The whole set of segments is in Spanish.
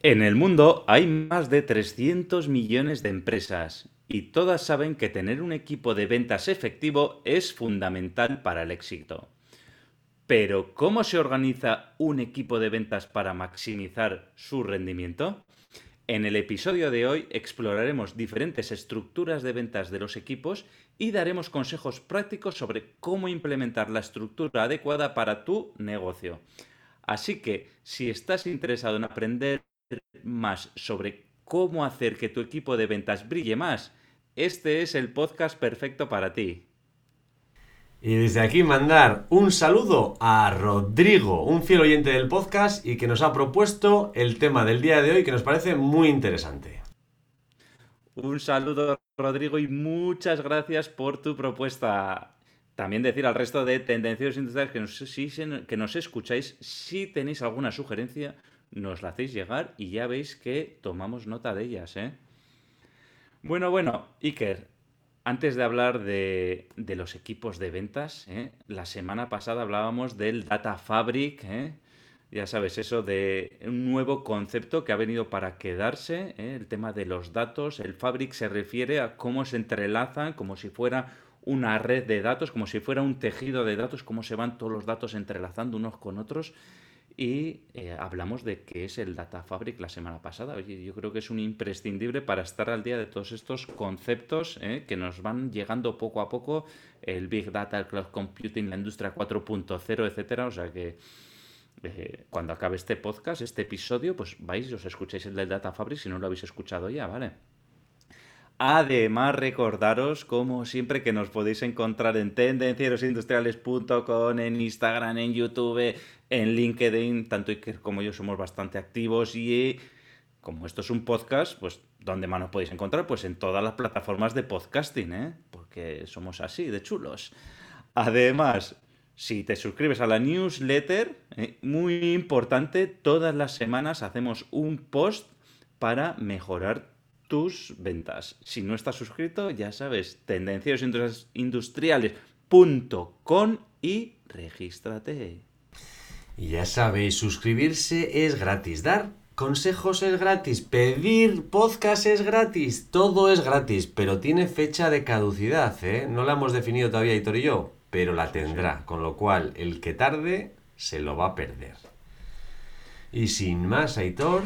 En el mundo hay más de 300 millones de empresas y todas saben que tener un equipo de ventas efectivo es fundamental para el éxito. Pero ¿cómo se organiza un equipo de ventas para maximizar su rendimiento? En el episodio de hoy exploraremos diferentes estructuras de ventas de los equipos y daremos consejos prácticos sobre cómo implementar la estructura adecuada para tu negocio. Así que si estás interesado en aprender más sobre cómo hacer que tu equipo de ventas brille más, este es el podcast perfecto para ti. Y desde aquí mandar un saludo a Rodrigo, un fiel oyente del podcast y que nos ha propuesto el tema del día de hoy que nos parece muy interesante. Un saludo Rodrigo y muchas gracias por tu propuesta. También decir al resto de tendencios industriales que nos, que nos escucháis, si tenéis alguna sugerencia, nos la hacéis llegar y ya veis que tomamos nota de ellas. ¿eh? Bueno, bueno, Iker, antes de hablar de, los equipos de ventas, ¿eh? la semana pasada hablábamos del Data Fabric, ¿eh? ya sabes, eso de un nuevo concepto que ha venido para quedarse, ¿eh? el tema de los datos. El Fabric se refiere a cómo se entrelazan, como si fuera una red de datos, como si fuera un tejido de datos, cómo se van todos los datos entrelazando unos con otros y eh, hablamos de qué es el Data Fabric la semana pasada. Oye, yo creo que es un imprescindible para estar al día de todos estos conceptos eh, que nos van llegando poco a poco, el Big Data, el Cloud Computing, la industria 4.0, etcétera. O sea que eh, cuando acabe este podcast, este episodio, pues vais y os escucháis el del Data Fabric si no lo habéis escuchado ya, ¿vale? Además, recordaros, como siempre, que nos podéis encontrar en tendencierosindustriales.com, en Instagram, en YouTube, en LinkedIn. Tanto Iker como yo somos bastante activos y como esto es un podcast, pues ¿dónde más nos podéis encontrar? Pues en todas las plataformas de podcasting, ¿eh? Porque somos así, de chulos. Además, si te suscribes a la newsletter, ¿eh? muy importante, todas las semanas hacemos un post para mejorar tus ventas. Si no estás suscrito, ya sabes, tendenciosindustriales.com y regístrate. Y ya sabéis, suscribirse es gratis, dar consejos es gratis, pedir podcast es gratis, todo es gratis, pero tiene fecha de caducidad, ¿eh? No la hemos definido todavía Hitor y yo, pero la tendrá, con lo cual el que tarde se lo va a perder. Y sin más, Aitor,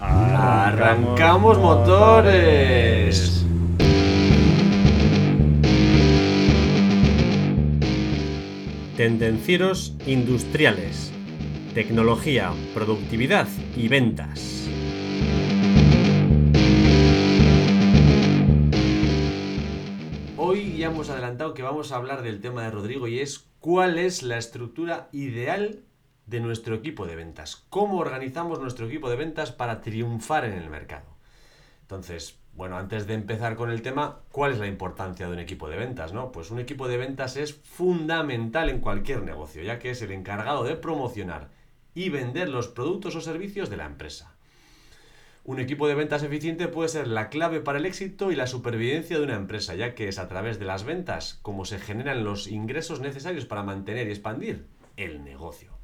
¡Arrancamos motores! Tendencieros industriales. Tecnología, productividad y ventas. Hoy ya hemos adelantado que vamos a hablar del tema de Rodrigo y es cuál es la estructura ideal de nuestro equipo de ventas. ¿Cómo organizamos nuestro equipo de ventas para triunfar en el mercado? Entonces, bueno, antes de empezar con el tema, ¿cuál es la importancia de un equipo de ventas? No? Pues un equipo de ventas es fundamental en cualquier negocio, ya que es el encargado de promocionar y vender los productos o servicios de la empresa. Un equipo de ventas eficiente puede ser la clave para el éxito y la supervivencia de una empresa, ya que es a través de las ventas como se generan los ingresos necesarios para mantener y expandir el negocio.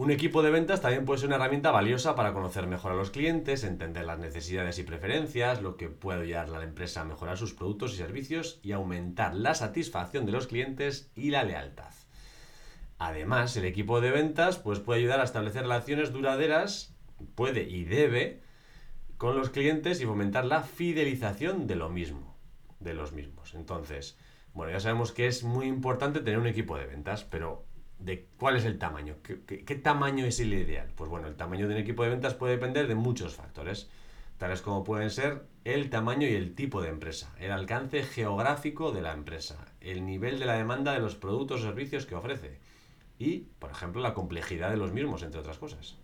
Un equipo de ventas también puede ser una herramienta valiosa para conocer mejor a los clientes, entender las necesidades y preferencias, lo que puede ayudar a la empresa a mejorar sus productos y servicios y aumentar la satisfacción de los clientes y la lealtad. Además, el equipo de ventas pues, puede ayudar a establecer relaciones duraderas, puede y debe, con los clientes y fomentar la fidelización de lo mismo, de los mismos. Entonces, bueno, ya sabemos que es muy importante tener un equipo de ventas, pero de cuál es el tamaño. ¿Qué, tamaño es el ideal? Pues bueno, el tamaño de un equipo de ventas puede depender de muchos factores, tales como pueden ser el tamaño y el tipo de empresa, el alcance geográfico de la empresa, el nivel de la demanda de los productos o servicios que ofrece y, por ejemplo, la complejidad de los mismos, entre otras cosas.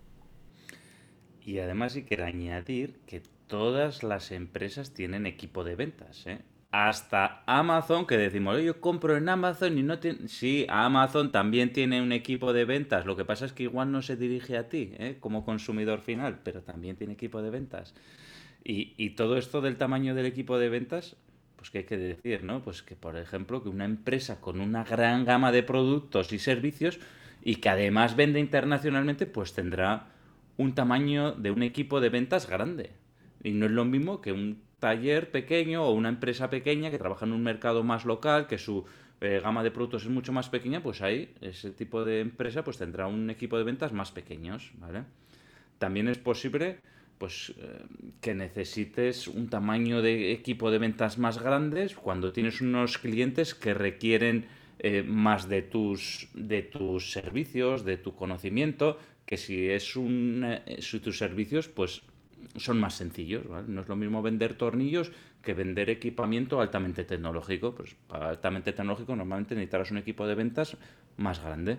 Y además, sí quiero añadir que todas las empresas tienen equipo de ventas. ¿eh? Hasta Amazon, que decimos, yo compro en Amazon y no tiene... Sí, Amazon también tiene un equipo de ventas, lo que pasa es que igual no se dirige a ti ¿eh? como consumidor final, pero también tiene equipo de ventas. Y, y, todo esto del tamaño del equipo de ventas, pues qué hay que decir, ¿no? Pues que, por ejemplo, que una empresa con una gran gama de productos y servicios y que además vende internacionalmente, pues tendrá un tamaño de un equipo de ventas grande. Y no es lo mismo que un taller pequeño o una empresa pequeña que trabaja en un mercado más local, que su eh, gama de productos es mucho más pequeña, pues ahí ese tipo de empresa pues tendrá un equipo de ventas más pequeños, ¿vale? También es posible pues eh, que necesites un tamaño de equipo de ventas más grandes cuando tienes unos clientes que requieren eh, más de tus, de tus servicios, de tu conocimiento, que si es un, si tus servicios, pues son más sencillos. ¿vale? No es lo mismo vender tornillos que vender equipamiento altamente tecnológico. Pues para altamente tecnológico normalmente necesitarás un equipo de ventas más grande.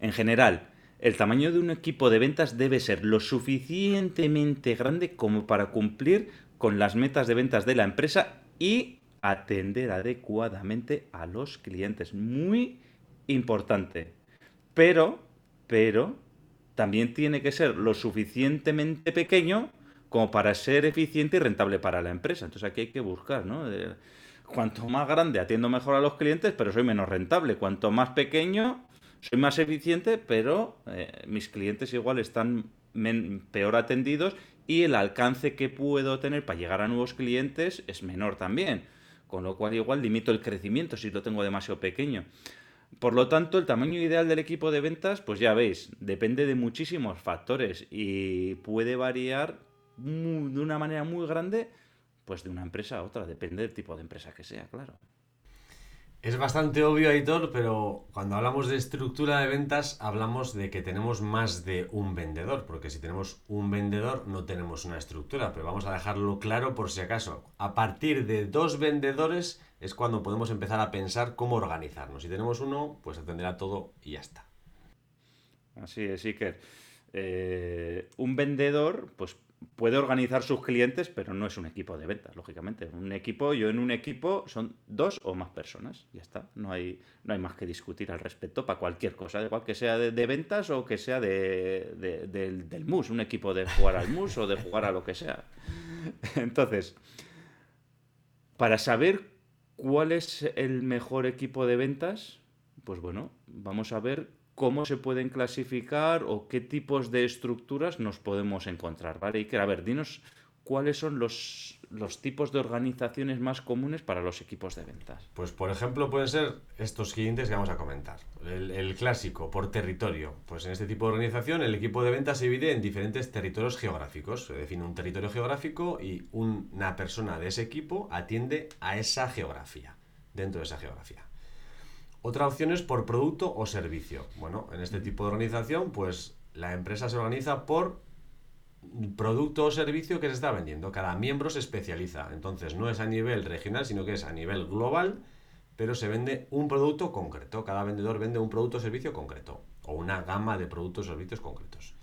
En general, el tamaño de un equipo de ventas debe ser lo suficientemente grande como para cumplir con las metas de ventas de la empresa y atender adecuadamente a los clientes. Muy importante. Pero, pero, también tiene que ser lo suficientemente pequeño como para ser eficiente y rentable para la empresa. Entonces aquí hay que buscar, ¿no? cuanto más grande atiendo mejor a los clientes, pero soy menos rentable. Cuanto más pequeño, soy más eficiente, pero eh, mis clientes igual están peor atendidos y el alcance que puedo tener para llegar a nuevos clientes es menor también. Con lo cual igual limito el crecimiento si lo tengo demasiado pequeño. Por lo tanto, el tamaño ideal del equipo de ventas, pues ya veis, depende de muchísimos factores y puede variar de una manera muy grande, pues de una empresa a otra, depende del tipo de empresa que sea, claro. Es bastante obvio, Aitor, pero cuando hablamos de estructura de ventas, hablamos de que tenemos más de un vendedor, porque si tenemos un vendedor no tenemos una estructura, pero vamos a dejarlo claro por si acaso. A partir de dos vendedores es cuando podemos empezar a pensar cómo organizarnos. Si tenemos uno, pues atenderá todo y ya está. Así es, que eh, un vendedor, pues puede organizar sus clientes, pero no es un equipo de ventas, lógicamente. Un equipo, yo en un equipo son dos o más personas, ya está. No hay, no hay más que discutir al respecto para cualquier cosa, igual que sea de, ventas o que sea de, del, del MUS, un equipo de jugar al MUS o de jugar a lo que sea. Entonces, para saber ¿Cuál es el mejor equipo de ventas? Pues bueno, vamos a ver cómo se pueden clasificar o qué tipos de estructuras nos podemos encontrar, ¿vale? Y a ver, dinos cuáles son los, los, tipos de organizaciones más comunes para los equipos de ventas. Pues por ejemplo pueden ser estos siguientes que vamos a comentar. El, el, clásico, por territorio. Pues en este tipo de organización el equipo de ventas se divide en diferentes territorios geográficos. Se define un territorio geográfico y una persona de ese equipo atiende a esa geografía, dentro de esa geografía. Otra opción es por producto o servicio. Bueno, en este tipo de organización pues la empresa se organiza por producto o servicio que se está vendiendo. Cada miembro se especializa. Entonces no es a nivel regional, sino que es a nivel global, pero se vende un producto concreto. Cada vendedor vende un producto o servicio concreto. O una gama de productos o servicios concretos.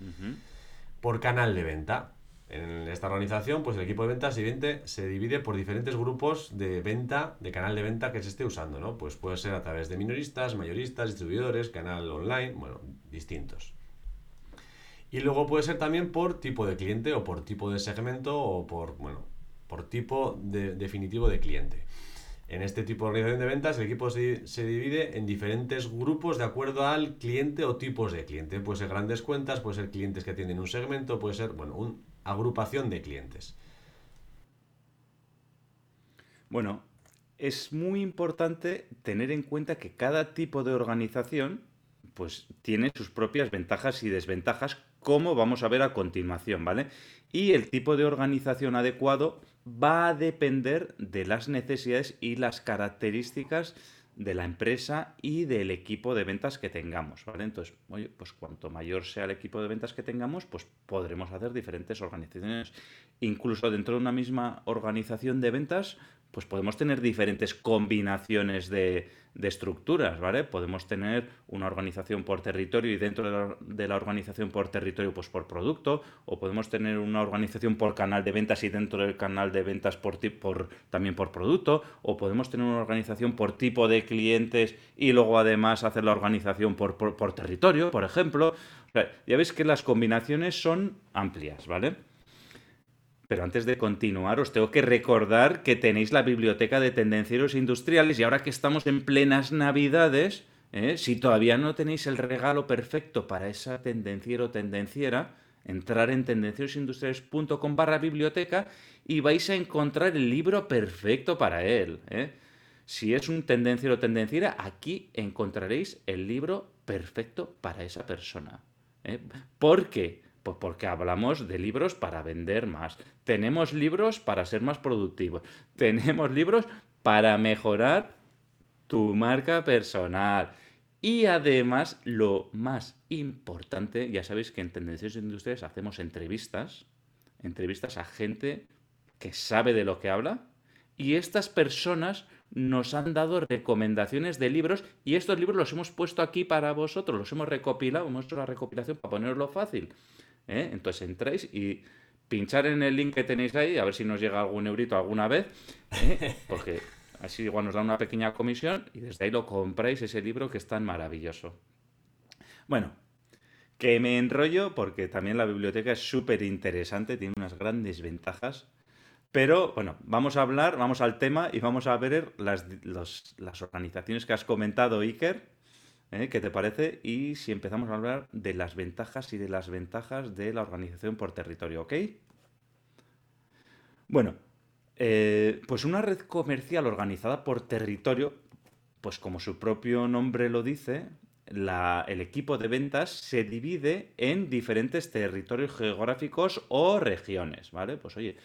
Por canal de venta. En esta organización, pues el equipo de venta se se divide por diferentes grupos de venta, de canal de venta que se esté usando, ¿no? Pues puede ser a través de minoristas, mayoristas, distribuidores, canal online, bueno, distintos. Y luego puede ser también por tipo de cliente o por tipo de segmento o por, bueno, por tipo de, definitivo de cliente. En este tipo de organización de ventas, el equipo se, se, divide en diferentes grupos de acuerdo al cliente o tipos de cliente. Puede ser grandes cuentas, puede ser clientes que atienden un segmento, puede ser, bueno, una agrupación de clientes. Bueno, es muy importante tener en cuenta que cada tipo de organización pues tiene sus propias ventajas y desventajas como vamos a ver a continuación, ¿vale? Y el tipo de organización adecuado va a depender de las necesidades y las características de la empresa y del equipo de ventas que tengamos, ¿vale? Entonces, oye, pues cuanto mayor sea el equipo de ventas que tengamos, pues podremos hacer diferentes organizaciones. Incluso dentro de una misma organización de ventas, pues podemos tener diferentes combinaciones de, de estructuras, ¿vale? Podemos tener una organización por territorio y dentro de la, organización por territorio, pues por producto, o podemos tener una organización por canal de ventas y dentro del canal de ventas por, también por producto, o podemos tener una organización por tipo de clientes y luego además hacer la organización por, por territorio, por ejemplo. ya veis que las combinaciones son amplias, ¿vale? Pero antes de continuar, os tengo que recordar que tenéis la biblioteca de tendencieros industriales y ahora que estamos en plenas navidades, ¿eh? si todavía no tenéis el regalo perfecto para esa tendenciero o tendenciera, entrar en tendenciosindustriales.com barra biblioteca y vais a encontrar el libro perfecto para él. ¿eh? Si es un tendenciero o tendenciera, aquí encontraréis el libro perfecto para esa persona. ¿eh? ¿Por qué? Pues porque hablamos de libros para vender más. Tenemos libros para ser más productivos. Tenemos libros para mejorar tu marca personal. Y además, lo más importante, ya sabéis que en Tendencias Industriales hacemos entrevistas, entrevistas a gente que sabe de lo que habla, y estas personas nos han dado recomendaciones de libros y estos libros los hemos puesto aquí para vosotros, los hemos recopilado, hemos hecho la recopilación para ponerlo fácil. ¿Eh? Entonces entráis y pinchar en el link que tenéis ahí, a ver si nos llega algún eurito alguna vez, ¿eh? porque así igual nos da una pequeña comisión y desde ahí lo compráis ese libro que es tan maravilloso. Bueno, que me enrollo porque también la biblioteca es súper interesante, tiene unas grandes ventajas. Pero bueno, vamos a hablar, vamos al tema y vamos a ver las, las organizaciones que has comentado, Iker. ¿Eh? ¿Qué te parece? Y si empezamos a hablar de las ventajas y de las ventajas de la organización por territorio, ¿ok? Bueno, eh, pues una red comercial organizada por territorio, pues como su propio nombre lo dice, el equipo de ventas se divide en diferentes territorios geográficos o regiones, ¿vale? Pues oye,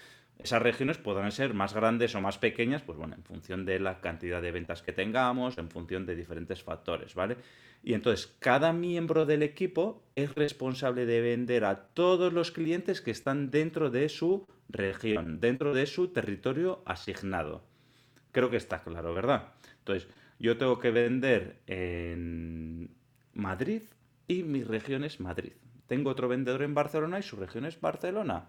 esas regiones podrán ser más grandes o más pequeñas, pues bueno, en función de la cantidad de ventas que tengamos, en función de diferentes factores, ¿vale? Y entonces cada miembro del equipo es responsable de vender a todos los clientes que están dentro de su región, dentro de su territorio asignado. Creo que está claro, ¿verdad? Entonces, yo tengo que vender en Madrid y mi región es Madrid. Tengo otro vendedor en Barcelona y su región es Barcelona.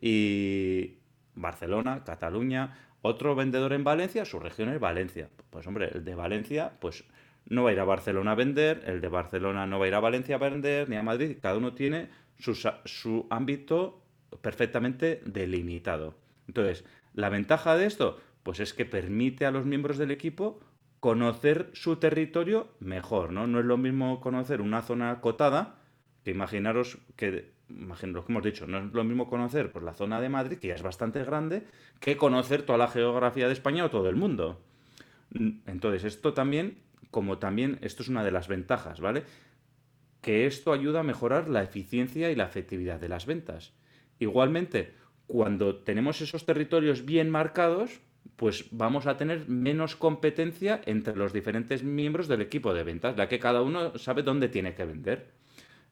Y Barcelona, Cataluña, otro vendedor en Valencia, su región es Valencia. Pues hombre, el de Valencia, pues no va a ir a Barcelona a vender, el de Barcelona no va a ir a Valencia a vender, ni a Madrid, cada uno tiene su, su ámbito perfectamente delimitado. Entonces, la ventaja de esto, pues es que permite a los miembros del equipo conocer su territorio mejor, ¿no? No es lo mismo conocer una zona acotada, que imaginaros que, imagino que hemos dicho, no es lo mismo conocer pues, la zona de Madrid, que ya es bastante grande, que conocer toda la geografía de España o todo el mundo. Entonces, esto también, como también, esto es una de las ventajas, ¿vale? Que esto ayuda a mejorar la eficiencia y la efectividad de las ventas. Igualmente, cuando tenemos esos territorios bien marcados, pues vamos a tener menos competencia entre los diferentes miembros del equipo de ventas, ya que cada uno sabe dónde tiene que vender.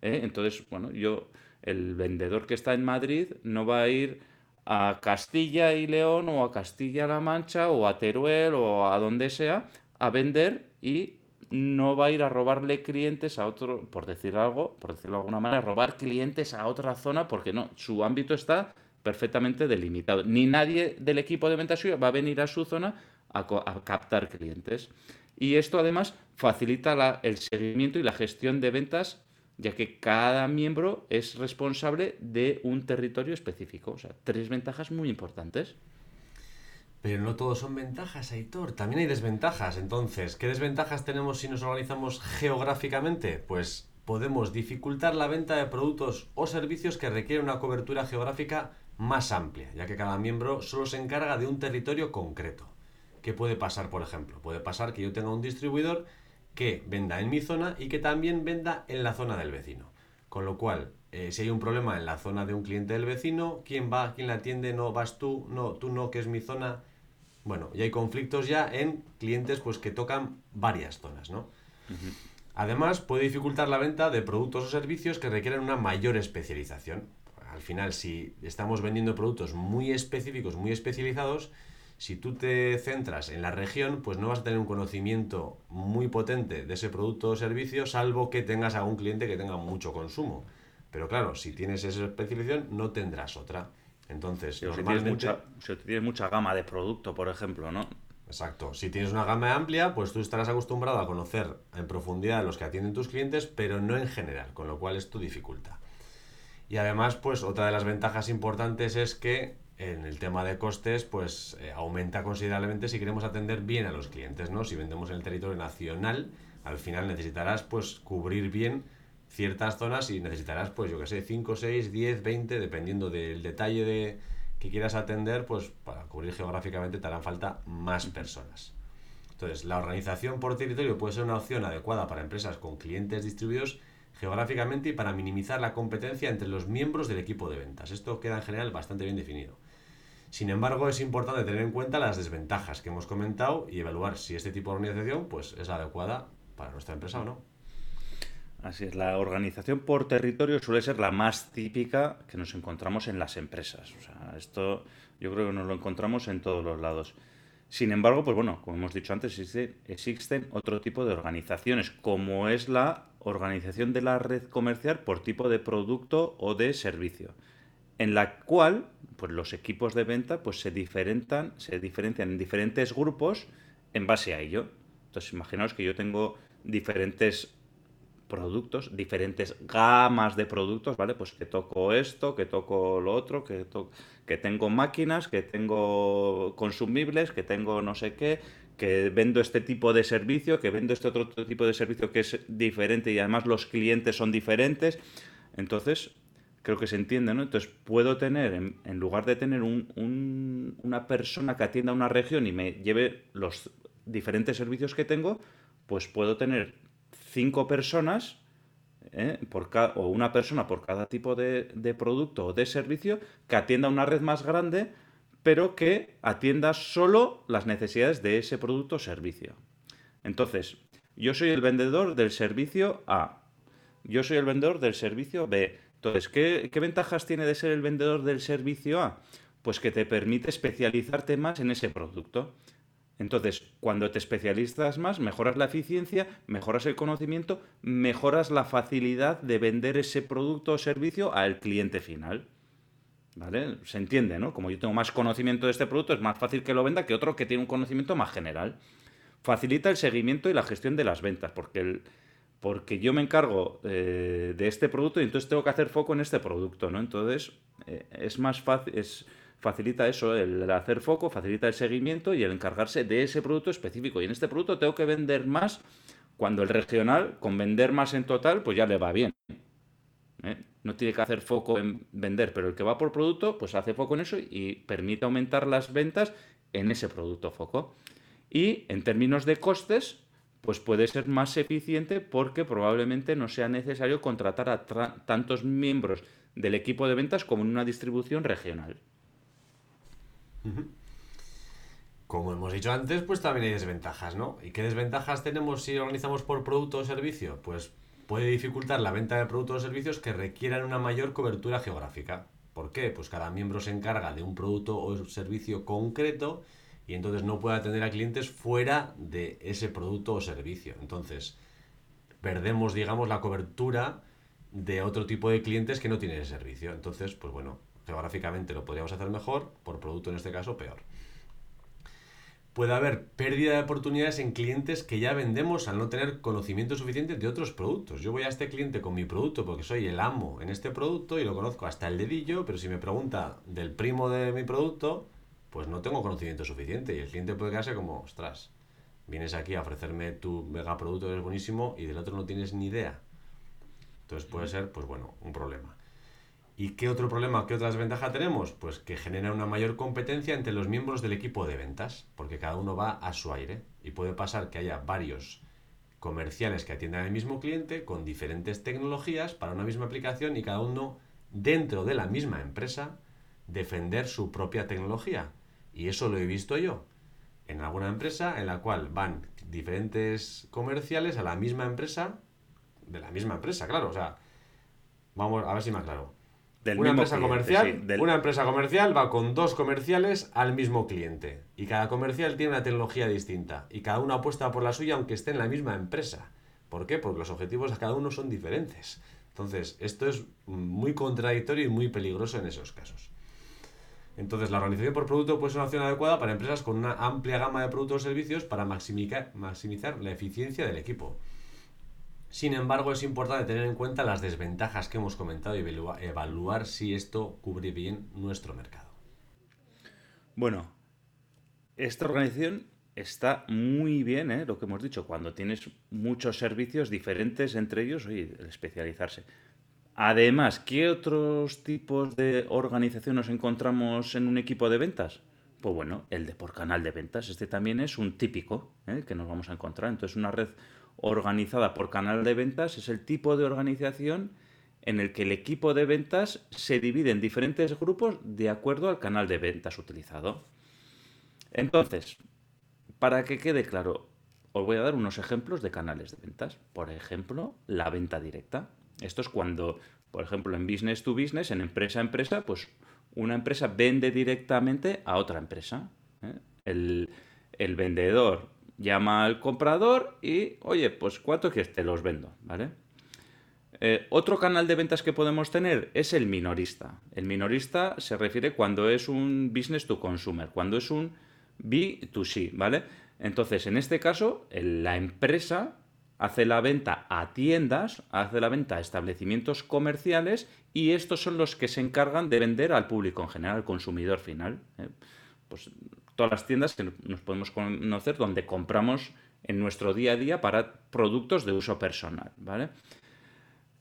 ¿eh? Entonces, bueno, yo, el vendedor que está en Madrid no va a ir a Castilla y León o a Castilla-La Mancha o a Teruel o a donde sea a vender y no va a ir a robarle clientes a otro, por decir algo, por decirlo de alguna manera, robar clientes a otra zona porque no, su ámbito está perfectamente delimitado. Ni nadie del equipo de venta suya va a venir a su zona a, captar clientes. Y esto además facilita el seguimiento y la gestión de ventas, ya que cada miembro es responsable de un territorio específico. O sea, tres ventajas muy importantes. Pero no todos son ventajas, Aitor. También hay desventajas. Entonces, ¿qué desventajas tenemos si nos organizamos geográficamente? Pues podemos dificultar la venta de productos o servicios que requieren una cobertura geográfica más amplia, ya que cada miembro solo se encarga de un territorio concreto. ¿Qué puede pasar, por ejemplo? Puede pasar que yo tenga un distribuidor que venda en mi zona y que también venda en la zona del vecino. Con lo cual, eh, si hay un problema en la zona de un cliente del vecino, ¿quién va? ¿Quién la atiende? No, vas tú, no, tú no, que es mi zona bueno, y hay conflictos ya en clientes pues, que tocan varias zonas, ¿no? Además, puede dificultar la venta de productos o servicios que requieren una mayor especialización. Al final, si estamos vendiendo productos muy específicos, muy especializados, si tú te centras en la región, pues no vas a tener un conocimiento muy potente de ese producto o servicio, salvo que tengas a un cliente que tenga mucho consumo. Pero claro, si tienes esa especialización, no tendrás otra. Entonces, si tienes, mucha, tienes mucha gama de producto, por ejemplo, ¿no? Exacto. Si tienes una gama amplia, pues tú estarás acostumbrado a conocer en profundidad a los que atienden tus clientes, pero no en general, con lo cual es tu dificultad. Y además, pues otra de las ventajas importantes es que en el tema de costes, pues eh, aumenta considerablemente si queremos atender bien a los clientes, ¿no? Si vendemos en el territorio nacional, al final necesitarás pues cubrir bien ciertas zonas y necesitarás, pues yo que sé, 5, 6, 10, 20, dependiendo del detalle de, que quieras atender, pues para cubrir geográficamente te harán falta más personas. Entonces, la organización por territorio puede ser una opción adecuada para empresas con clientes distribuidos geográficamente y para minimizar la competencia entre los miembros del equipo de ventas. Esto queda en general bastante bien definido. Sin embargo, es importante tener en cuenta las desventajas que hemos comentado y evaluar si este tipo de organización pues, es adecuada para nuestra empresa o no. Así es, la organización por territorio suele ser la más típica que nos encontramos en las empresas. O sea, esto yo creo que nos lo encontramos en todos los lados. Sin embargo, pues bueno, como hemos dicho antes, existen otro tipo de organizaciones, como es la organización de la red comercial por tipo de producto o de servicio, en la cual pues los equipos de venta pues se diferencian, se diferencian en diferentes grupos en base a ello. Entonces, imaginaos que yo tengo diferentes productos, diferentes gamas de productos, ¿vale? Pues que toco esto, que toco lo otro, que, que tengo máquinas, que tengo consumibles, que tengo no sé qué, que vendo este tipo de servicio, que vendo este otro tipo de servicio que es diferente y además los clientes son diferentes. Entonces, creo que se entiende, ¿no? Entonces, puedo tener, en, lugar de tener un, una persona que atienda una región y me lleve los diferentes servicios que tengo, pues puedo tener cinco personas ¿eh? o una persona por cada tipo de, de, producto o de servicio que atienda una red más grande, pero que atienda solo las necesidades de ese producto o servicio. Entonces, yo soy el vendedor del servicio A. Yo soy el vendedor del servicio B. Entonces, ¿qué, ¿qué ventajas tiene de ser el vendedor del servicio A? Pues que te permite especializarte más en ese producto. Entonces, cuando te especializas más, mejoras la eficiencia, mejoras el conocimiento, mejoras la facilidad de vender ese producto o servicio al cliente final. ¿Vale? Se entiende, ¿no? Como yo tengo más conocimiento de este producto, es más fácil que lo venda que otro que tiene un conocimiento más general. Facilita el seguimiento y la gestión de las ventas, porque, porque yo me encargo eh, de este producto y entonces tengo que hacer foco en este producto, ¿no? Entonces, eh, es más fácil, facilita eso, el hacer foco, facilita el seguimiento y el encargarse de ese producto específico. Y en este producto tengo que vender más cuando el regional, con vender más en total, pues ya le va bien. ¿eh? No tiene que hacer foco en vender, pero el que va por producto, pues hace foco en eso y permite aumentar las ventas en ese producto foco. Y en términos de costes, pues puede ser más eficiente porque probablemente no sea necesario contratar a tantos miembros del equipo de ventas como en una distribución regional. Como hemos dicho antes, pues también hay desventajas, ¿no? ¿Y qué desventajas tenemos si organizamos por producto o servicio? Pues puede dificultar la venta de productos o servicios que requieran una mayor cobertura geográfica. ¿Por qué? Pues cada miembro se encarga de un producto o servicio concreto y entonces no puede atender a clientes fuera de ese producto o servicio. Entonces, perdemos, digamos, la cobertura de otro tipo de clientes que no tienen ese servicio. Entonces, pues bueno, geográficamente lo podríamos hacer mejor, por producto en este caso peor. Puede haber pérdida de oportunidades en clientes que ya vendemos al no tener conocimiento suficiente de otros productos. Yo voy a este cliente con mi producto porque soy el amo en este producto y lo conozco hasta el dedillo, pero si me pregunta del primo de mi producto, pues no tengo conocimiento suficiente y el cliente puede quedarse como, ostras, vienes aquí a ofrecerme tu mega producto que es buenísimo y del otro no tienes ni idea. Entonces puede ser, pues bueno, un problema. ¿Y qué otro problema, qué otra desventaja tenemos? Pues que genera una mayor competencia entre los miembros del equipo de ventas, porque cada uno va a su aire y puede pasar que haya varios comerciales que atiendan al mismo cliente con diferentes tecnologías para una misma aplicación y cada uno dentro de la misma empresa defender su propia tecnología. Y eso lo he visto yo en alguna empresa en la cual van diferentes comerciales a la misma empresa, de la misma empresa, claro, o sea, vamos a ver si me aclaro una empresa comercial, una empresa comercial va con dos comerciales al mismo cliente y cada comercial tiene una tecnología distinta y cada uno apuesta por la suya aunque esté en la misma empresa. ¿Por qué? Porque los objetivos de cada uno son diferentes. Entonces, esto es muy contradictorio y muy peligroso en esos casos. Entonces, la organización por producto puede ser una opción adecuada para empresas con una amplia gama de productos o servicios para maximizar, la eficiencia del equipo. Sin embargo, es importante tener en cuenta las desventajas que hemos comentado y evaluar si esto cubre bien nuestro mercado. Bueno, esta organización está muy bien, ¿eh? lo que hemos dicho, cuando tienes muchos servicios diferentes entre ellos, oye, el especializarse. Además, ¿qué otros tipos de organización nos encontramos en un equipo de ventas? Pues bueno, el de por canal de ventas. Este también es un típico ¿eh? que nos vamos a encontrar. Entonces, una red organizada por canal de ventas es el tipo de organización en el que el equipo de ventas se divide en diferentes grupos de acuerdo al canal de ventas utilizado. Entonces, para que quede claro, os voy a dar unos ejemplos de canales de ventas. Por ejemplo, la venta directa. Esto es cuando, por ejemplo, en business to business, en empresa a empresa, pues una empresa vende directamente a otra empresa. ¿eh? El, vendedor llama al comprador y, oye, pues ¿cuánto quieres? Te los vendo, ¿vale? Eh, otro canal de ventas que podemos tener es el minorista. El minorista se refiere cuando es un business to consumer, cuando es un B2C, ¿vale? Entonces, en este caso, la empresa hace la venta a tiendas, hace la venta a establecimientos comerciales y estos son los que se encargan de vender al público en general, al consumidor final. ¿eh? Pues todas las tiendas que nos podemos conocer donde compramos en nuestro día a día para productos de uso personal, ¿vale?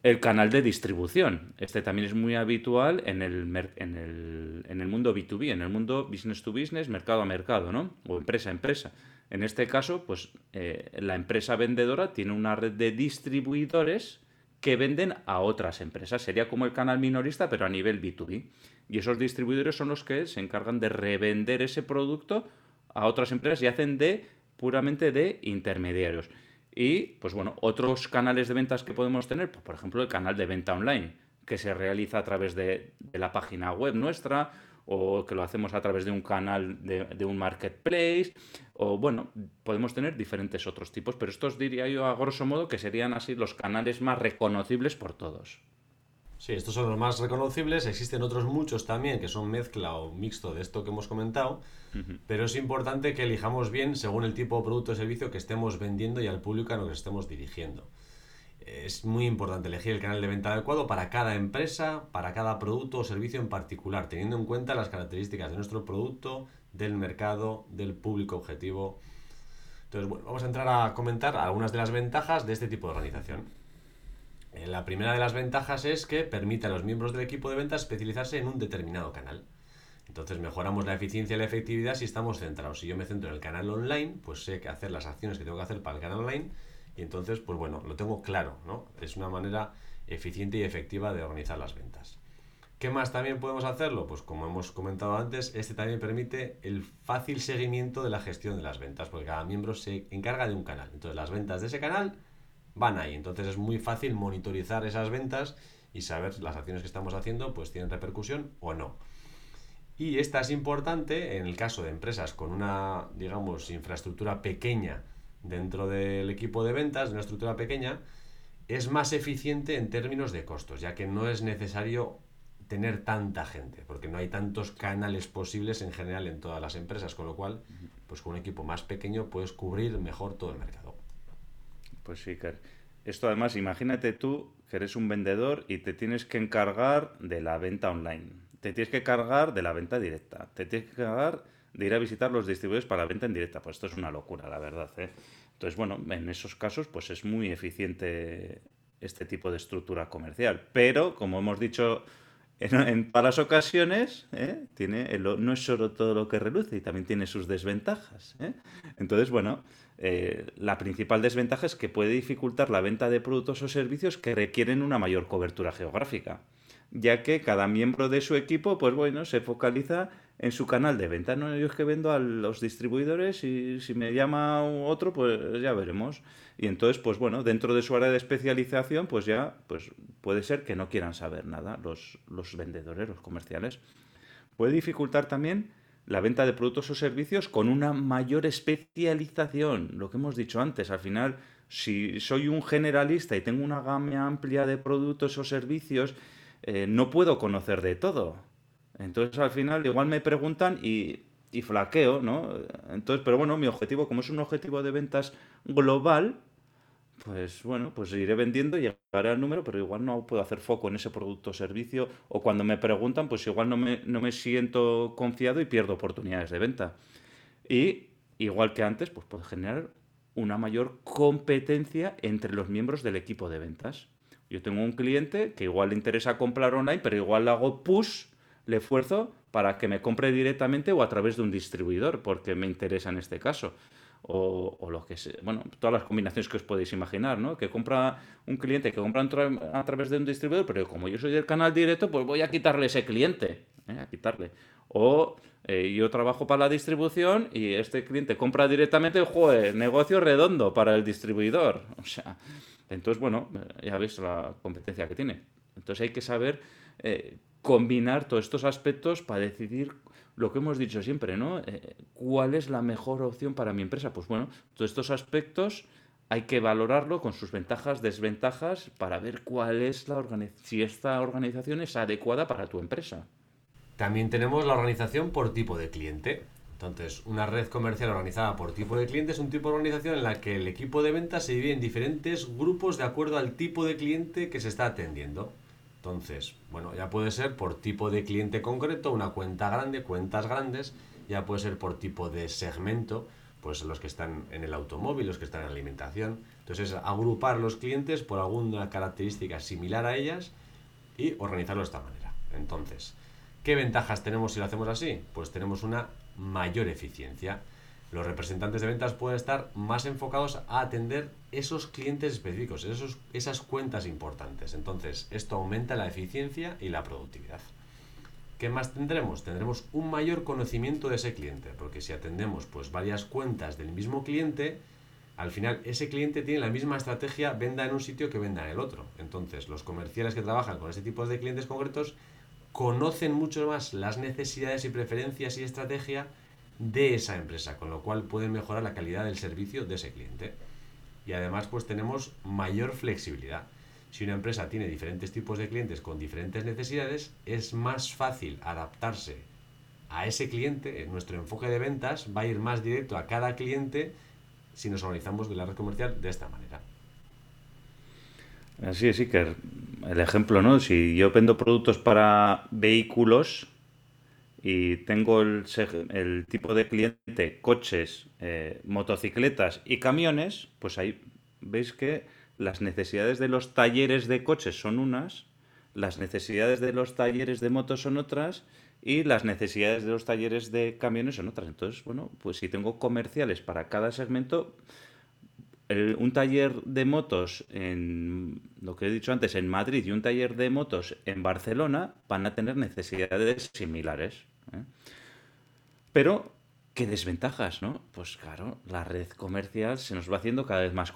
El canal de distribución. Este también es muy habitual en el, en el, mundo B2B, en el mundo business to business, mercado a mercado, ¿no? O empresa a empresa. En este caso, pues eh, la empresa vendedora tiene una red de distribuidores que venden a otras empresas. Sería como el canal minorista, pero a nivel B2B. Y esos distribuidores son los que se encargan de revender ese producto a otras empresas y hacen de puramente de intermediarios. Y, pues bueno, otros canales de ventas que podemos tener, pues, por ejemplo, el canal de venta online, que se realiza a través de, la página web nuestra, o que lo hacemos a través de un canal de, un marketplace, o bueno, podemos tener diferentes otros tipos, pero estos diría yo a grosso modo que serían así los canales más reconocibles por todos. Sí, estos son los más reconocibles. Existen otros muchos también que son mezcla o mixto de esto que hemos comentado. Pero es importante que elijamos bien según el tipo de producto o servicio que estemos vendiendo y al público a lo que estemos dirigiendo. Es muy importante elegir el canal de venta adecuado para cada empresa, para cada producto o servicio en particular, teniendo en cuenta las características de nuestro producto, del mercado, del público objetivo. Entonces, bueno, vamos a entrar a comentar algunas de las ventajas de este tipo de organización. Eh, la primera de las ventajas es que permite a los miembros del equipo de ventas especializarse en un determinado canal. Entonces mejoramos la eficiencia y la efectividad si estamos centrados. Si yo me centro en el canal online, pues sé que hacer las acciones que tengo que hacer para el canal online y entonces, pues bueno, lo tengo claro, ¿no? Es una manera eficiente y efectiva de organizar las ventas. ¿Qué más también podemos hacerlo? Pues como hemos comentado antes, este también permite el fácil seguimiento de la gestión de las ventas, porque cada miembro se encarga de un canal. Entonces las ventas de ese canal van ahí. Entonces es muy fácil monitorizar esas ventas y saber las acciones que estamos haciendo pues tienen repercusión o no. Y esta es importante en el caso de empresas con una, digamos, infraestructura pequeña dentro del equipo de ventas, de una estructura pequeña, es más eficiente en términos de costos, ya que no es necesario tener tanta gente, porque no hay tantos canales posibles en general en todas las empresas, con lo cual, pues con un equipo más pequeño puedes cubrir mejor todo el mercado. Pues sí, Esto además, imagínate tú que eres un vendedor y te tienes que encargar de la venta online. Te tienes que cargar de la venta directa, te tienes que cargar de ir a visitar los distribuidores para la venta en directa. Pues esto es una locura, la verdad. ¿eh? Entonces, bueno, en esos casos, pues es muy eficiente este tipo de estructura comercial. Pero, como hemos dicho en, todas las ocasiones, ¿eh? tiene no es solo todo lo que reluce y también tiene sus desventajas. ¿eh? Entonces, bueno, la principal desventaja es que puede dificultar la venta de productos o servicios que requieren una mayor cobertura geográfica ya que cada miembro de su equipo, pues bueno, se focaliza en su canal de venta. ¿no? Yo es que vendo a los distribuidores y si me llama otro, pues ya veremos. Y entonces, pues bueno, dentro de su área de especialización, pues ya pues puede ser que no quieran saber nada los, los vendedores, los comerciales. Puede dificultar también la venta de productos o servicios con una mayor especialización, lo que hemos dicho antes. Al final, si soy un generalista y tengo una gama amplia de productos o servicios, eh, no puedo conocer de todo. Entonces al final igual me preguntan y, flaqueo, ¿no? Entonces, pero bueno, mi objetivo, como es un objetivo de ventas global, pues bueno, pues iré vendiendo y llegaré al número, pero igual no puedo hacer foco en ese producto o servicio. O cuando me preguntan, pues igual no me, no me siento confiado y pierdo oportunidades de venta. Y igual que antes, pues puede generar una mayor competencia entre los miembros del equipo de ventas. Yo tengo un cliente que igual le interesa comprar online, pero igual le hago push, le esfuerzo para que me compre directamente o a través de un distribuidor, porque me interesa en este caso. O, lo que sea, bueno, todas las combinaciones que os podéis imaginar, ¿no? Que compra un cliente que compra a través de un distribuidor, pero como yo soy del canal directo, pues voy a quitarle ese cliente, ¿eh? a quitarle. O eh, yo trabajo para la distribución y este cliente compra directamente, joder, negocio redondo para el distribuidor. O sea, entonces, bueno, ya veis la competencia que tiene. Entonces hay que saber eh, combinar todos estos aspectos para decidir lo que hemos dicho siempre, ¿no? Eh, ¿Cuál es la mejor opción para mi empresa? Pues bueno, todos estos aspectos hay que valorarlo con sus ventajas, desventajas, para ver cuál es la si esta organización es adecuada para tu empresa. También tenemos la organización por tipo de cliente. Entonces, una red comercial organizada por tipo de cliente es un tipo de organización en la que el equipo de ventas se divide en diferentes grupos de acuerdo al tipo de cliente que se está atendiendo. Entonces, bueno, ya puede ser por tipo de cliente concreto, una cuenta grande, cuentas grandes, ya puede ser por tipo de segmento, pues los que están en el automóvil, los que están en alimentación. Entonces, agrupar los clientes por alguna característica similar a ellas y organizarlo de esta manera. Entonces, ¿qué ventajas tenemos si lo hacemos así? Pues tenemos una mayor eficiencia los representantes de ventas pueden estar más enfocados a atender esos clientes específicos, esos, esas cuentas importantes. Entonces, esto aumenta la eficiencia y la productividad. ¿Qué más tendremos? Tendremos un mayor conocimiento de ese cliente, porque si atendemos pues varias cuentas del mismo cliente, al final ese cliente tiene la misma estrategia venda en un sitio que venda en el otro. Entonces, los comerciales que trabajan con ese tipo de clientes concretos conocen mucho más las necesidades y preferencias y estrategia de esa empresa, con lo cual pueden mejorar la calidad del servicio de ese cliente. Y además pues tenemos mayor flexibilidad. Si una empresa tiene diferentes tipos de clientes con diferentes necesidades, es más fácil adaptarse a ese cliente. Nuestro enfoque de ventas va a ir más directo a cada cliente si nos organizamos de la red comercial de esta manera. Así es, que el ejemplo, ¿no? Si yo vendo productos para vehículos, y tengo el, tipo de cliente coches, eh, motocicletas y camiones, pues ahí veis que las necesidades de los talleres de coches son unas, las necesidades de los talleres de motos son otras y las necesidades de los talleres de camiones son otras. Entonces, bueno, pues si tengo comerciales para cada segmento, un taller de motos en lo que he dicho antes en Madrid y un taller de motos en Barcelona van a tener necesidades similares. ¿Eh? Pero, ¿qué desventajas, no? Pues claro, la red comercial se nos va haciendo cada vez más,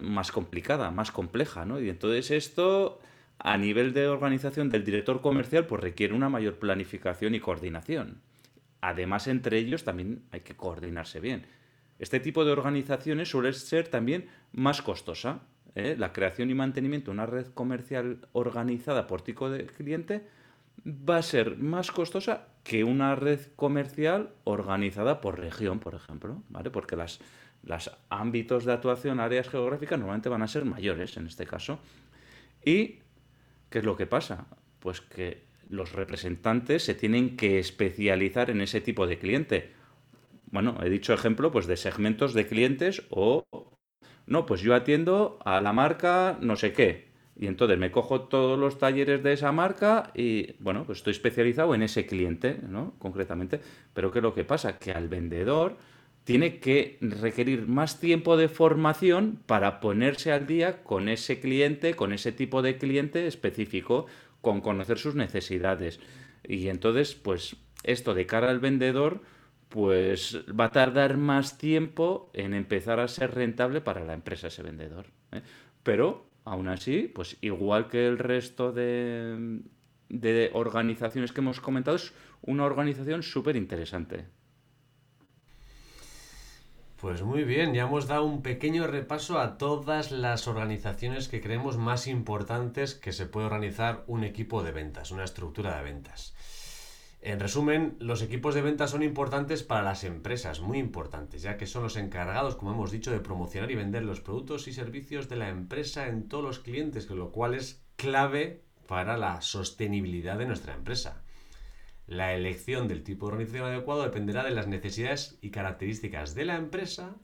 más complicada, más compleja, ¿no? Y entonces esto, a nivel de organización del director comercial, pues requiere una mayor planificación y coordinación. Además, entre ellos también hay que coordinarse bien. Este tipo de organizaciones suele ser también más costosa. ¿eh? La creación y mantenimiento de una red comercial organizada por tipo de cliente va a ser más costosa que una red comercial organizada por región, por ejemplo, ¿vale? Porque las, los ámbitos de actuación, áreas geográficas, normalmente van a ser mayores en este caso. ¿Y qué es lo que pasa? Pues que los representantes se tienen que especializar en ese tipo de cliente. Bueno, he dicho ejemplo pues de segmentos de clientes o no, pues yo atiendo a la marca no sé qué, y entonces me cojo todos los talleres de esa marca y, bueno, pues estoy especializado en ese cliente, ¿no? Concretamente. Pero ¿qué es lo que pasa? Que al vendedor tiene que requerir más tiempo de formación para ponerse al día con ese cliente, con ese tipo de cliente específico, con conocer sus necesidades. Y entonces, pues esto de cara al vendedor, pues va a tardar más tiempo en empezar a ser rentable para la empresa ese vendedor. ¿eh? Pero Aún así, pues igual que el resto de, de organizaciones que hemos comentado, es una organización súper interesante. Pues muy bien, ya hemos dado un pequeño repaso a todas las organizaciones que creemos más importantes que se puede organizar un equipo de ventas, una estructura de ventas. En resumen, los equipos de ventas son importantes para las empresas, muy importantes, ya que son los encargados, como hemos dicho, de promocionar y vender los productos y servicios de la empresa en todos los clientes, lo cual es clave para la sostenibilidad de nuestra empresa. La elección del tipo de organización adecuado dependerá de las necesidades y características de la empresa,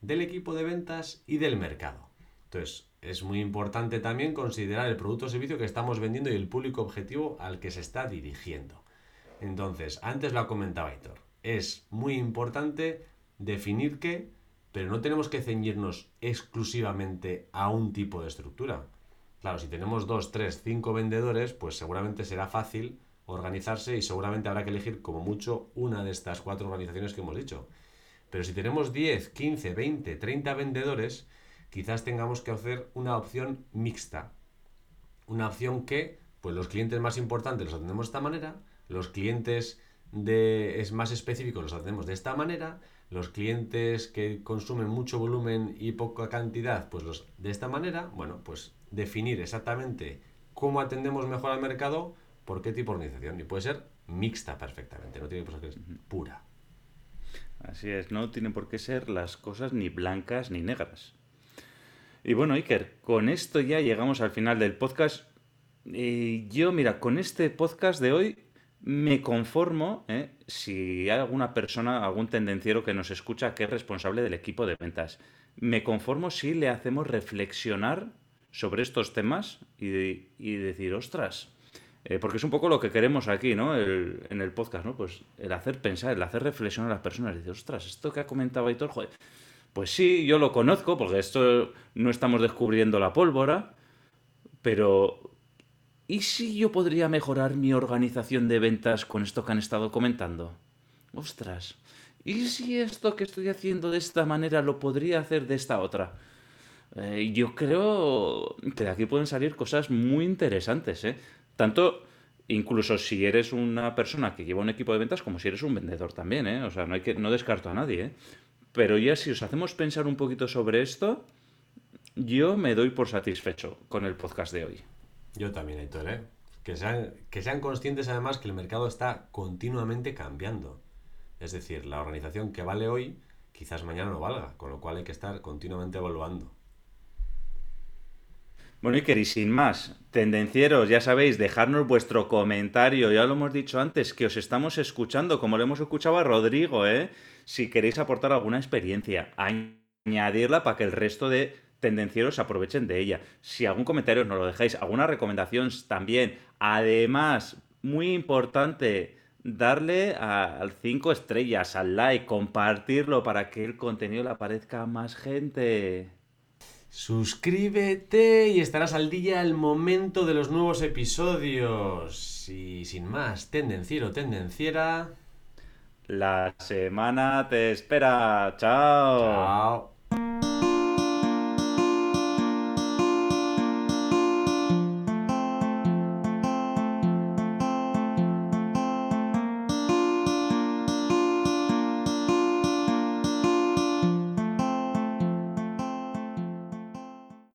del equipo de ventas y del mercado. Entonces, es muy importante también considerar el producto o servicio que estamos vendiendo y el público objetivo al que se está dirigiendo. Entonces, antes lo ha comentado Héctor, es muy importante definir qué, pero no tenemos que ceñirnos exclusivamente a un tipo de estructura. Claro, si tenemos dos, tres, cinco vendedores, pues seguramente será fácil organizarse y seguramente habrá que elegir como mucho una de estas cuatro organizaciones que hemos dicho. Pero si tenemos 10, 15, 20, 30 vendedores, quizás tengamos que hacer una opción mixta. Una opción que, pues los clientes más importantes los atendemos de esta manera, los clientes de, es más específicos los atendemos de esta manera, los clientes que consumen mucho volumen y poca cantidad, pues los de esta manera, bueno, pues definir exactamente cómo atendemos mejor al mercado, por qué tipo de organización. Y puede ser mixta perfectamente, no tiene por qué ser pura. Así es, no tienen por qué ser las cosas ni blancas ni negras. Y bueno, Iker, con esto ya llegamos al final del podcast. Y yo, mira, con este podcast de hoy me conformo ¿eh? si hay alguna persona, algún tendenciero que nos escucha que es responsable del equipo de ventas. Me conformo si le hacemos reflexionar sobre estos temas y, decir, ostras, eh, porque es un poco lo que queremos aquí, ¿no? en el podcast, ¿no? Pues el hacer pensar, el hacer reflexionar a las personas, decir, ostras, esto que ha comentado Aitor, pues sí, yo lo conozco, porque esto no estamos descubriendo la pólvora, pero ¿y si yo podría mejorar mi organización de ventas con esto que han estado comentando? Ostras, ¿y si esto que estoy haciendo de esta manera lo podría hacer de esta otra? Eh, yo creo que de aquí pueden salir cosas muy interesantes, ¿eh? Tanto incluso si eres una persona que lleva un equipo de ventas como si eres un vendedor también, ¿eh? O sea, no, hay que, no descarto a nadie, ¿eh? Pero ya si os hacemos pensar un poquito sobre esto, yo me doy por satisfecho con el podcast de hoy. Yo también, Héctor, ¿eh? Que sean, que sean conscientes además que el mercado está continuamente cambiando. Es decir, la organización que vale hoy quizás mañana no valga, con lo cual hay que estar continuamente evaluando. Bueno, Iker, y sin más, tendencieros, ya sabéis, dejarnos vuestro comentario. Ya lo hemos dicho antes, que os estamos escuchando, como lo hemos escuchado a Rodrigo, ¿eh? Si queréis aportar alguna experiencia, añadirla para que el resto de tendencieros aprovechen de ella. Si algún comentario nos lo dejáis, alguna recomendación también. Además, muy importante, darle al 5 estrellas, al like, compartirlo para que el contenido le aparezca a más gente. Suscríbete y estarás al día al momento de los nuevos episodios. Y sin más, tendenciero, tendenciera. La semana te espera. Chao. Chao.